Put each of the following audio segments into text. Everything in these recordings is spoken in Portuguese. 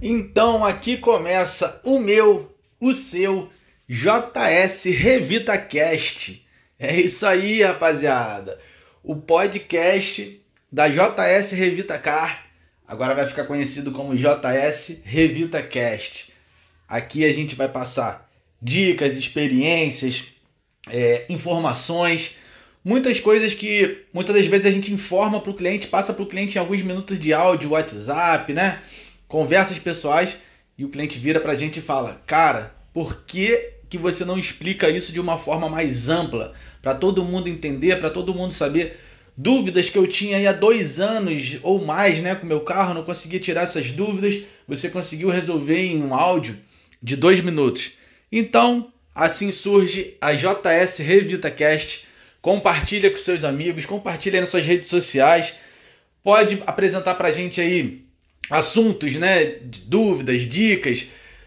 Então aqui começa o meu, o seu JS Revita Cast. É isso aí, rapaziada. O podcast da JS Revita Car agora vai ficar conhecido como JS Revita Cast. Aqui a gente vai passar dicas, experiências, é, informações, muitas coisas que muitas das vezes a gente informa para o cliente, passa para o cliente em alguns minutos de áudio, WhatsApp, né? Conversas pessoais e o cliente vira para a gente e fala: Cara, por que, que você não explica isso de uma forma mais ampla? Para todo mundo entender, para todo mundo saber. Dúvidas que eu tinha aí há dois anos ou mais né, com meu carro, não conseguia tirar essas dúvidas. Você conseguiu resolver em um áudio de dois minutos. Então, assim surge a JS RevitaCast. Compartilha com seus amigos, compartilha nas suas redes sociais. Pode apresentar para a gente aí assuntos, né? Dúvidas, dicas,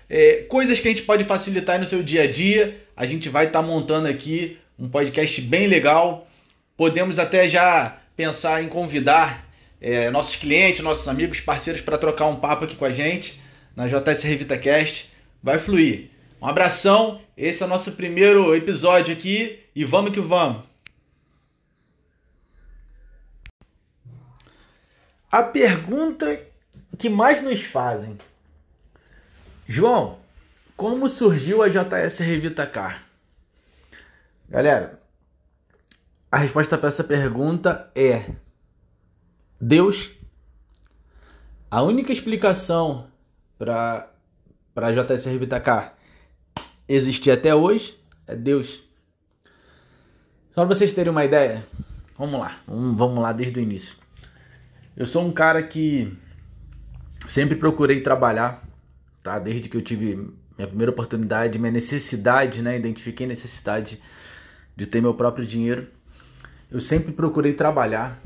é, coisas que a gente pode facilitar no seu dia a dia. A gente vai estar tá montando aqui um podcast bem legal. Podemos até já pensar em convidar é, nossos clientes, nossos amigos, parceiros para trocar um papo aqui com a gente na JS Revita Cast. Vai fluir. Um abração. Esse é o nosso primeiro episódio aqui e vamos que vamos. A pergunta que mais nos fazem. João, como surgiu a JS Revita Car? Galera, a resposta para essa pergunta é Deus. A única explicação para a JS Revita Car existir até hoje é Deus. Só para vocês terem uma ideia, vamos lá, vamos lá desde o início. Eu sou um cara que Sempre procurei trabalhar, tá? Desde que eu tive minha primeira oportunidade, minha necessidade, né? Identifiquei necessidade de ter meu próprio dinheiro. Eu sempre procurei trabalhar,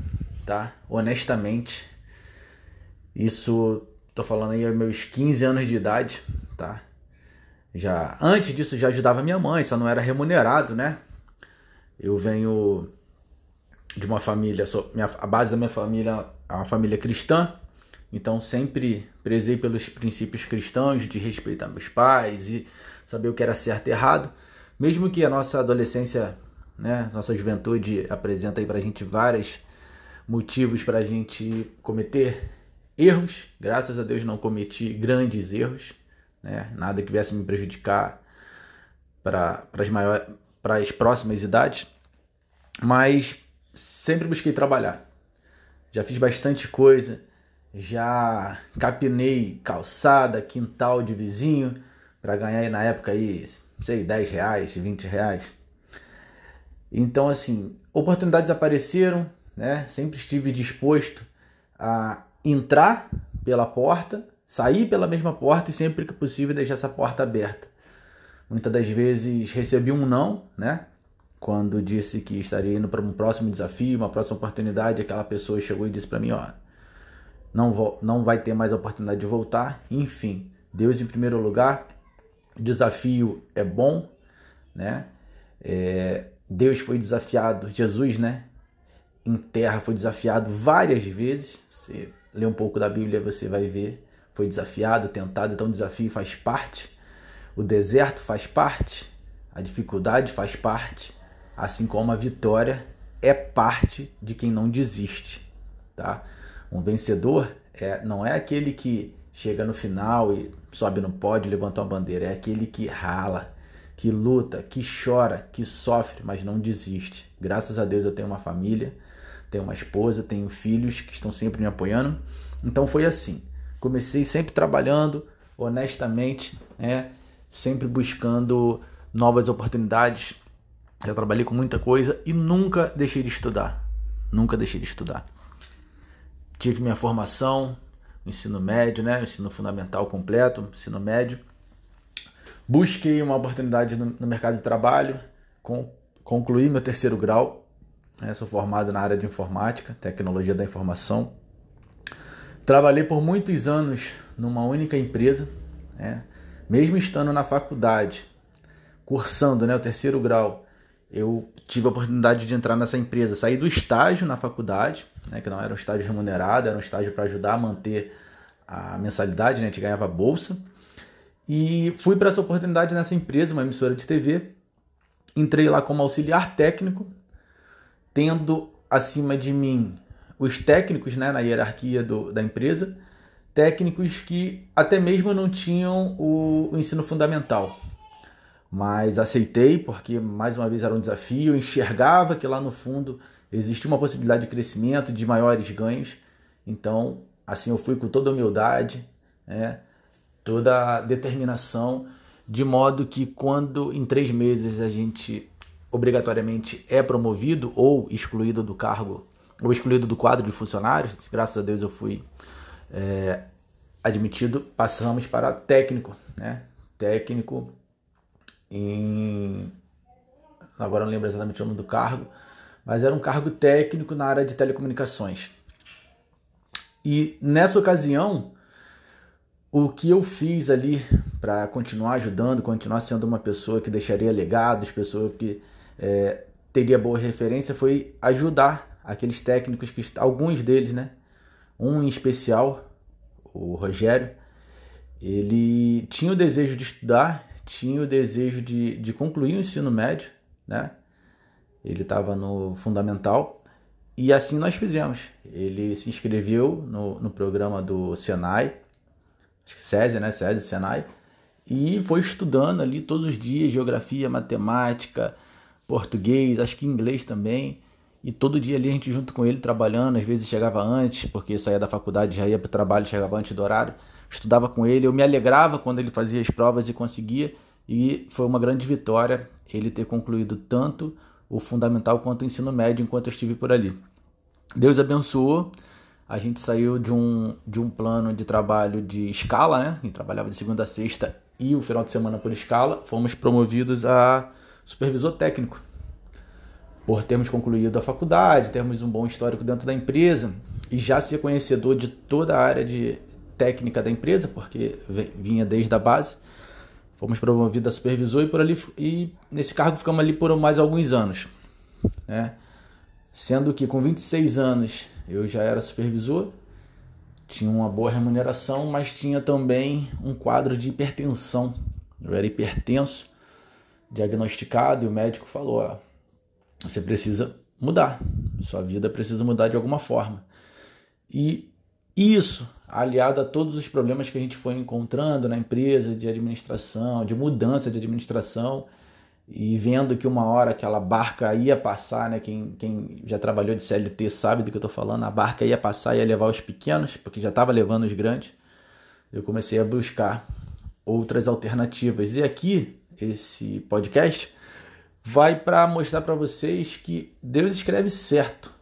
tá? Honestamente. Isso, tô falando aí aos meus 15 anos de idade, tá? Já antes disso já ajudava minha mãe, só não era remunerado, né? Eu venho de uma família, sou, minha, a base da minha família é uma família cristã, então sempre prezei pelos princípios cristãos de respeitar meus pais e saber o que era certo e errado, mesmo que a nossa adolescência, né, nossa juventude apresenta aí pra gente vários motivos para a gente cometer erros. Graças a Deus não cometi grandes erros, né? Nada que viesse me prejudicar para as maiores para as próximas idades, mas sempre busquei trabalhar. Já fiz bastante coisa, já capinei calçada, quintal de vizinho, para ganhar na época aí, sei, 10 reais, 20 reais. Então, assim, oportunidades apareceram, né? Sempre estive disposto a entrar pela porta, sair pela mesma porta e sempre que possível deixar essa porta aberta. Muitas das vezes recebi um não, né? Quando disse que estaria indo para um próximo desafio, uma próxima oportunidade, aquela pessoa chegou e disse para mim, ó, não, não vai ter mais a oportunidade de voltar. Enfim, Deus em primeiro lugar. Desafio é bom, né? É, Deus foi desafiado, Jesus, né? Em terra foi desafiado várias vezes. Você lê um pouco da Bíblia, você vai ver. Foi desafiado, tentado, então o desafio faz parte. O deserto faz parte. A dificuldade faz parte. Assim como a vitória é parte de quem não desiste, tá? Um vencedor é, não é aquele que chega no final e sobe no pódio, levanta uma bandeira, é aquele que rala, que luta, que chora, que sofre, mas não desiste. Graças a Deus eu tenho uma família, tenho uma esposa, tenho filhos que estão sempre me apoiando. Então foi assim. Comecei sempre trabalhando honestamente, né? sempre buscando novas oportunidades. Eu trabalhei com muita coisa e nunca deixei de estudar. Nunca deixei de estudar tive minha formação, ensino médio, né, ensino fundamental completo, ensino médio. Busquei uma oportunidade no, no mercado de trabalho, com, concluí meu terceiro grau. Né, sou formado na área de informática, tecnologia da informação. Trabalhei por muitos anos numa única empresa, né, mesmo estando na faculdade, cursando né, o terceiro grau, eu tive a oportunidade de entrar nessa empresa, sair do estágio na faculdade, né, que não era um estágio remunerado, era um estágio para ajudar a manter a mensalidade, né? A gente ganhava bolsa. E fui para essa oportunidade nessa empresa, uma emissora de TV. Entrei lá como auxiliar técnico, tendo acima de mim os técnicos né, na hierarquia do, da empresa, técnicos que até mesmo não tinham o, o ensino fundamental. Mas aceitei porque, mais uma vez, era um desafio. Enxergava que lá no fundo existia uma possibilidade de crescimento, de maiores ganhos. Então, assim, eu fui com toda humildade, né? toda determinação, de modo que quando em três meses a gente obrigatoriamente é promovido ou excluído do cargo, ou excluído do quadro de funcionários, graças a Deus eu fui é, admitido, passamos para técnico, né? Técnico em. Agora não lembro exatamente o nome do cargo, mas era um cargo técnico na área de telecomunicações. E nessa ocasião, o que eu fiz ali para continuar ajudando, continuar sendo uma pessoa que deixaria legados, pessoa que é, teria boa referência, foi ajudar aqueles técnicos que alguns deles, né? Um em especial, o Rogério, ele tinha o desejo de estudar, tinha o desejo de, de concluir o ensino médio, né? Ele estava no fundamental e assim nós fizemos. Ele se inscreveu no, no programa do Senai, acho que SESI, né? SESI, Senai, e foi estudando ali todos os dias geografia, matemática, português, acho que inglês também. E todo dia ali a gente junto com ele trabalhando, às vezes chegava antes, porque saía da faculdade, já ia para o trabalho, chegava antes do horário. Estudava com ele, eu me alegrava quando ele fazia as provas e conseguia. E foi uma grande vitória ele ter concluído tanto o fundamental quanto o ensino médio enquanto eu estive por ali. Deus abençoou a gente saiu de um, de um plano de trabalho de escala, né? Gente trabalhava de segunda a sexta e o final de semana por escala. Fomos promovidos a supervisor técnico. Por termos concluído a faculdade, termos um bom histórico dentro da empresa e já ser conhecedor de toda a área de técnica da empresa, porque vinha desde a base. Fomos promovidos a supervisor e por ali e nesse cargo ficamos ali por mais alguns anos, né? Sendo que com 26 anos eu já era supervisor, tinha uma boa remuneração, mas tinha também um quadro de hipertensão. Eu era hipertenso, diagnosticado, e o médico falou: ó, você precisa mudar, sua vida precisa mudar de alguma forma. E isso, aliado a todos os problemas que a gente foi encontrando na empresa de administração, de mudança de administração, e vendo que uma hora aquela barca ia passar, né? Quem, quem já trabalhou de CLT sabe do que eu estou falando, a barca ia passar e ia levar os pequenos, porque já estava levando os grandes. Eu comecei a buscar outras alternativas. E aqui, esse podcast vai para mostrar para vocês que Deus escreve certo.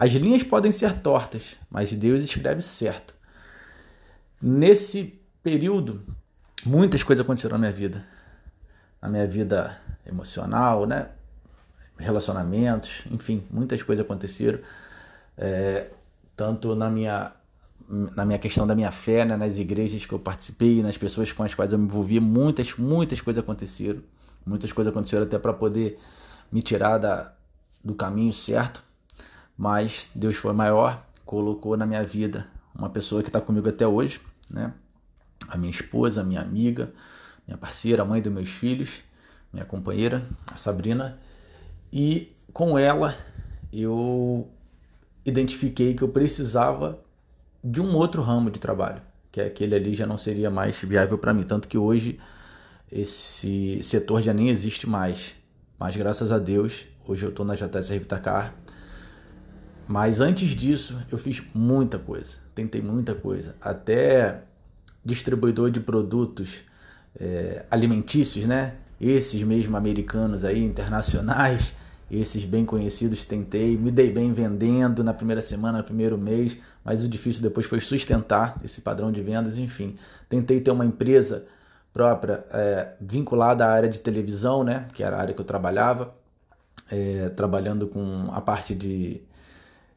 As linhas podem ser tortas, mas Deus escreve certo. Nesse período, muitas coisas aconteceram na minha vida na minha vida emocional, né? Relacionamentos, enfim, muitas coisas aconteceram. É, tanto na minha na minha questão da minha fé, né, nas igrejas que eu participei, nas pessoas com as quais eu me envolvi, muitas, muitas coisas aconteceram. Muitas coisas aconteceram até para poder me tirar da, do caminho certo. Mas Deus foi maior, colocou na minha vida uma pessoa que está comigo até hoje, né? A minha esposa, a minha amiga, minha parceira, mãe dos meus filhos, minha companheira, a Sabrina, e com ela eu identifiquei que eu precisava de um outro ramo de trabalho, que aquele ali já não seria mais viável para mim, tanto que hoje esse setor já nem existe mais. Mas graças a Deus, hoje eu estou na JS Revitacar. Mas antes disso, eu fiz muita coisa, tentei muita coisa, até distribuidor de produtos é, alimentícios, né? Esses mesmo americanos aí, internacionais, esses bem conhecidos, tentei, me dei bem vendendo na primeira semana, no primeiro mês, mas o difícil depois foi sustentar esse padrão de vendas, enfim. Tentei ter uma empresa própria é, vinculada à área de televisão, né? Que era a área que eu trabalhava, é, trabalhando com a parte de,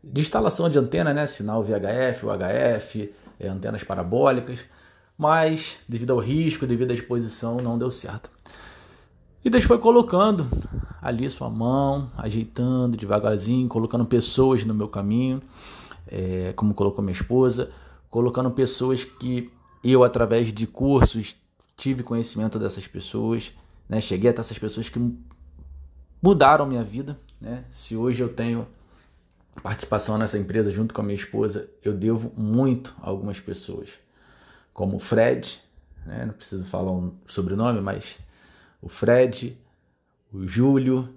de instalação de antena, né? Sinal VHF, UHF, é, antenas parabólicas mas devido ao risco, devido à exposição, não deu certo. E Deus foi colocando ali sua mão, ajeitando devagarzinho, colocando pessoas no meu caminho, é, como colocou minha esposa, colocando pessoas que eu, através de cursos, tive conhecimento dessas pessoas, né? Cheguei até essas pessoas que mudaram minha vida, né? Se hoje eu tenho participação nessa empresa junto com a minha esposa, eu devo muito a algumas pessoas, como o Fred, né? não preciso falar um sobrenome, mas o Fred, o Júlio,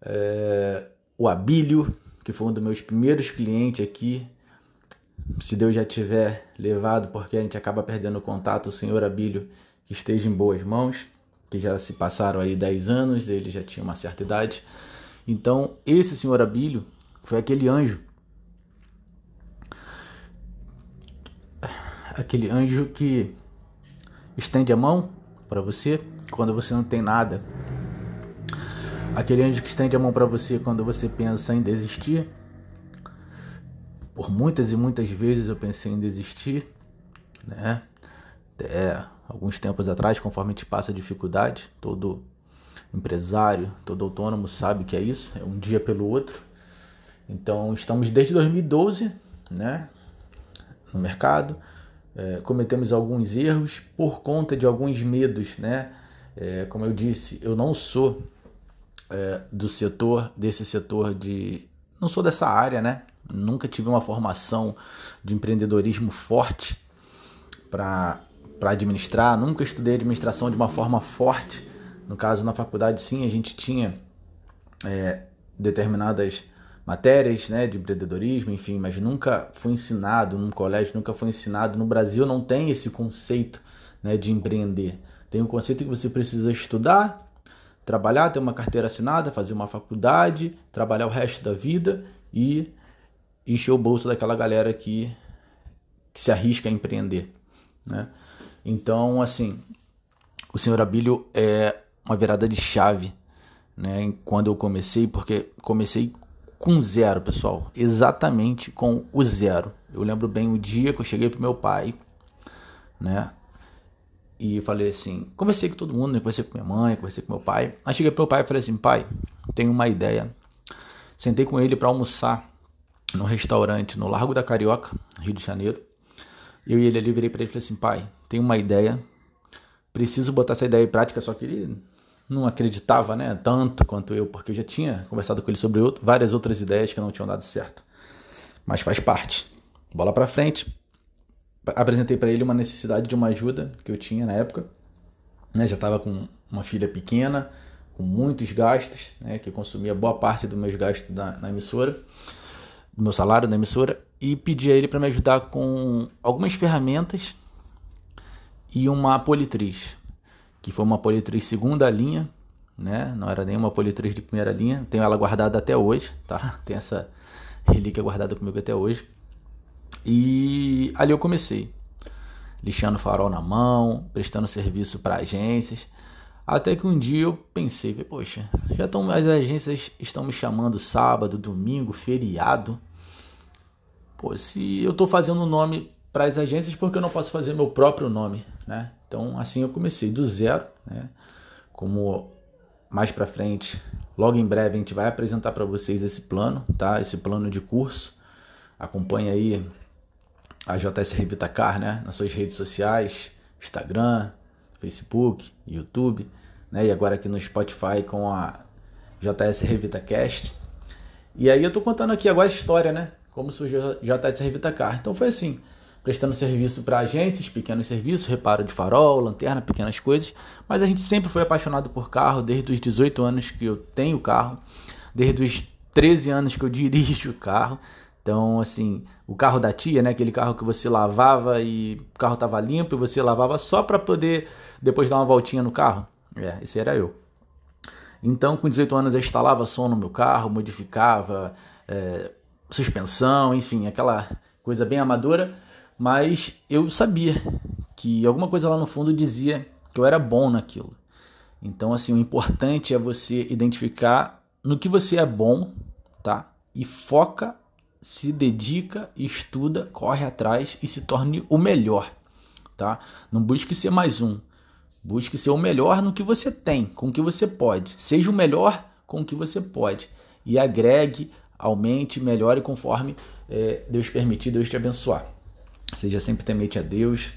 é, o Abílio, que foi um dos meus primeiros clientes aqui. Se Deus já tiver levado, porque a gente acaba perdendo contato, o senhor Abílio, que esteja em boas mãos, que já se passaram aí 10 anos, ele já tinha uma certa idade. Então, esse senhor Abílio foi aquele anjo. Aquele anjo que estende a mão para você quando você não tem nada. Aquele anjo que estende a mão para você quando você pensa em desistir. Por muitas e muitas vezes eu pensei em desistir, né? Até alguns tempos atrás, conforme a gente passa dificuldade, todo empresário, todo autônomo sabe que é isso, é um dia pelo outro. Então estamos desde 2012, né, no mercado. É, cometemos alguns erros por conta de alguns medos, né? É, como eu disse, eu não sou é, do setor, desse setor de, não sou dessa área, né? Nunca tive uma formação de empreendedorismo forte para administrar, nunca estudei administração de uma forma forte. No caso, na faculdade, sim, a gente tinha é, determinadas matérias né, de empreendedorismo, enfim, mas nunca foi ensinado num colégio, nunca foi ensinado. No Brasil não tem esse conceito né, de empreender. Tem um conceito que você precisa estudar, trabalhar, ter uma carteira assinada, fazer uma faculdade, trabalhar o resto da vida e encher o bolso daquela galera que, que se arrisca a empreender. Né? Então, assim, o senhor Abílio é uma virada de chave né, quando eu comecei, porque comecei com zero, pessoal. Exatamente com o zero. Eu lembro bem o dia que eu cheguei pro meu pai, né? E falei assim, conversei com todo mundo, né? conversei com minha mãe, conversei com meu pai. Aí cheguei pro meu pai e falei assim, pai, tenho uma ideia. Sentei com ele para almoçar no restaurante no Largo da Carioca, Rio de Janeiro. Eu e ele ali virei para ele e falei assim, pai, tenho uma ideia. Preciso botar essa ideia em prática, só que ele não acreditava né, tanto quanto eu, porque eu já tinha conversado com ele sobre outro, várias outras ideias que não tinham dado certo. Mas faz parte. Bola para frente. Apresentei para ele uma necessidade de uma ajuda que eu tinha na época. Né, já estava com uma filha pequena, com muitos gastos, né, que consumia boa parte dos meus gastos na, na emissora, do meu salário na emissora, e pedi a ele para me ajudar com algumas ferramentas e uma politriz que foi uma politriz segunda linha, né? Não era nenhuma politriz de primeira linha. Tenho ela guardada até hoje, tá? Tem essa relíquia guardada comigo até hoje. E ali eu comecei, lixando farol na mão, prestando serviço para agências. Até que um dia eu pensei, poxa, já estão as agências estão me chamando sábado, domingo, feriado. Pô, se eu estou fazendo o nome para as agências, por que eu não posso fazer meu próprio nome, né? Então, assim eu comecei do zero, né? Como mais para frente, logo em breve a gente vai apresentar para vocês esse plano, tá? Esse plano de curso. Acompanhe aí a JS Revita Car, né? Nas suas redes sociais, Instagram, Facebook, YouTube, né? E agora aqui no Spotify com a JS Revita Cast. E aí eu tô contando aqui agora a história, né? Como surgiu a JS Revita Car. Então foi assim, prestando serviço para agências, pequenos serviços, reparo de farol, lanterna, pequenas coisas. Mas a gente sempre foi apaixonado por carro, desde os 18 anos que eu tenho carro, desde os 13 anos que eu dirijo o carro. Então, assim, o carro da tia, né, aquele carro que você lavava e o carro tava limpo e você lavava só para poder depois dar uma voltinha no carro. É, esse era eu. Então, com 18 anos eu instalava som no meu carro, modificava é, suspensão, enfim, aquela coisa bem amadora mas eu sabia que alguma coisa lá no fundo dizia que eu era bom naquilo. Então, assim, o importante é você identificar no que você é bom, tá? E foca, se dedica, estuda, corre atrás e se torne o melhor, tá? Não busque ser mais um. Busque ser o melhor no que você tem, com o que você pode. Seja o melhor com o que você pode. E agregue, aumente, melhore conforme é, Deus permitir, Deus te abençoar. Seja sempre temente a Deus,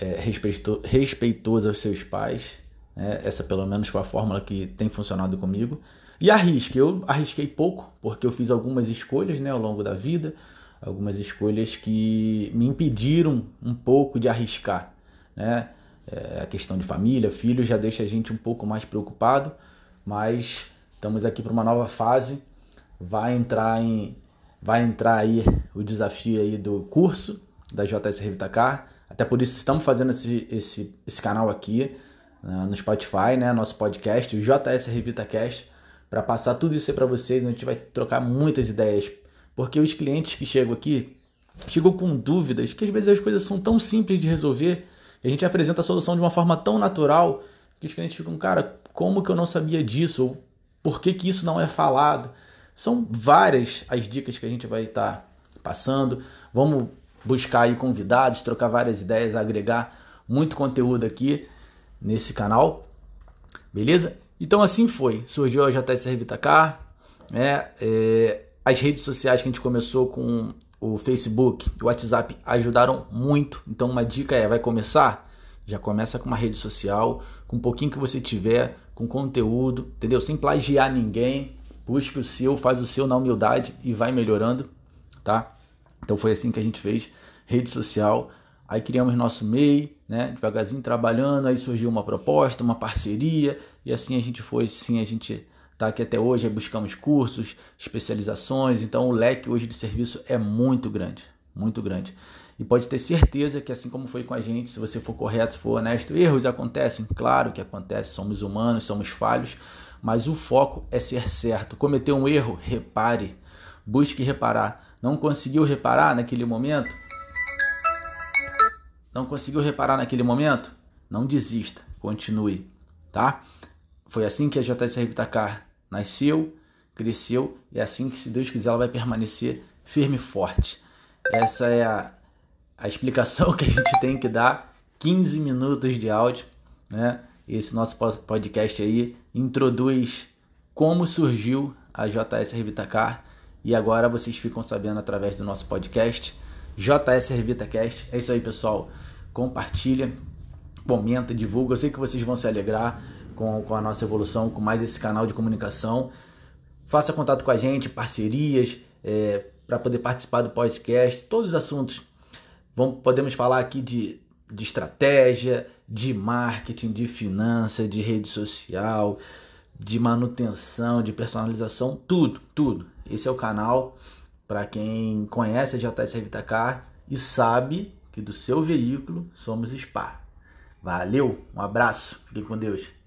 é, respeito, respeitoso aos seus pais. Né? Essa, pelo menos, foi a fórmula que tem funcionado comigo. E arrisque. Eu arrisquei pouco, porque eu fiz algumas escolhas né, ao longo da vida, algumas escolhas que me impediram um pouco de arriscar. Né? É, a questão de família, filho, já deixa a gente um pouco mais preocupado, mas estamos aqui para uma nova fase. Vai entrar em vai entrar aí o desafio aí do curso da JS Revita Car. Até por isso estamos fazendo esse, esse, esse canal aqui uh, no Spotify, né? Nosso podcast, o JS Revita Cast, para passar tudo isso aí para vocês. A gente vai trocar muitas ideias, porque os clientes que chegam aqui chegam com dúvidas, que às vezes as coisas são tão simples de resolver a gente apresenta a solução de uma forma tão natural que os clientes ficam, cara, como que eu não sabia disso? Ou por que, que isso não é falado? São várias as dicas que a gente vai estar tá passando. Vamos buscar aí convidados, trocar várias ideias, agregar muito conteúdo aqui nesse canal. Beleza? Então assim foi. Surgiu a JS Revitacar, né? É, as redes sociais que a gente começou com o Facebook e o WhatsApp ajudaram muito. Então uma dica é, vai começar? Já começa com uma rede social, com um pouquinho que você tiver, com conteúdo, entendeu? Sem plagiar ninguém. Busque o seu, faz o seu na humildade e vai melhorando, tá? Então foi assim que a gente fez, rede social. Aí criamos nosso MEI, né? Devagarzinho trabalhando, aí surgiu uma proposta, uma parceria, e assim a gente foi, sim, a gente tá? que até hoje buscamos cursos, especializações, então o leque hoje de serviço é muito grande, muito grande. E pode ter certeza que assim como foi com a gente, se você for correto, for honesto, erros acontecem, claro que acontece, somos humanos, somos falhos, mas o foco é ser certo. Cometeu um erro, repare, busque reparar. Não conseguiu reparar naquele momento? Não conseguiu reparar naquele momento? Não desista, continue, tá? Foi assim que a JSR Vitacar nasceu, cresceu e é assim que, se Deus quiser, ela vai permanecer firme e forte. Essa é a, a explicação que a gente tem que dar. 15 minutos de áudio, né? Esse nosso podcast aí introduz como surgiu a JS Revitacar e agora vocês ficam sabendo através do nosso podcast JS Revitacast. É isso aí, pessoal. Compartilha, comenta, divulga. Eu sei que vocês vão se alegrar com, com a nossa evolução, com mais esse canal de comunicação. Faça contato com a gente, parcerias, é, para poder participar do podcast, todos os assuntos. Vamos, podemos falar aqui de, de estratégia, de marketing, de finança, de rede social, de manutenção, de personalização, tudo, tudo. Esse é o canal para quem conhece a JS Evitacar e sabe que do seu veículo somos SPA. Valeu, um abraço, fiquem com Deus.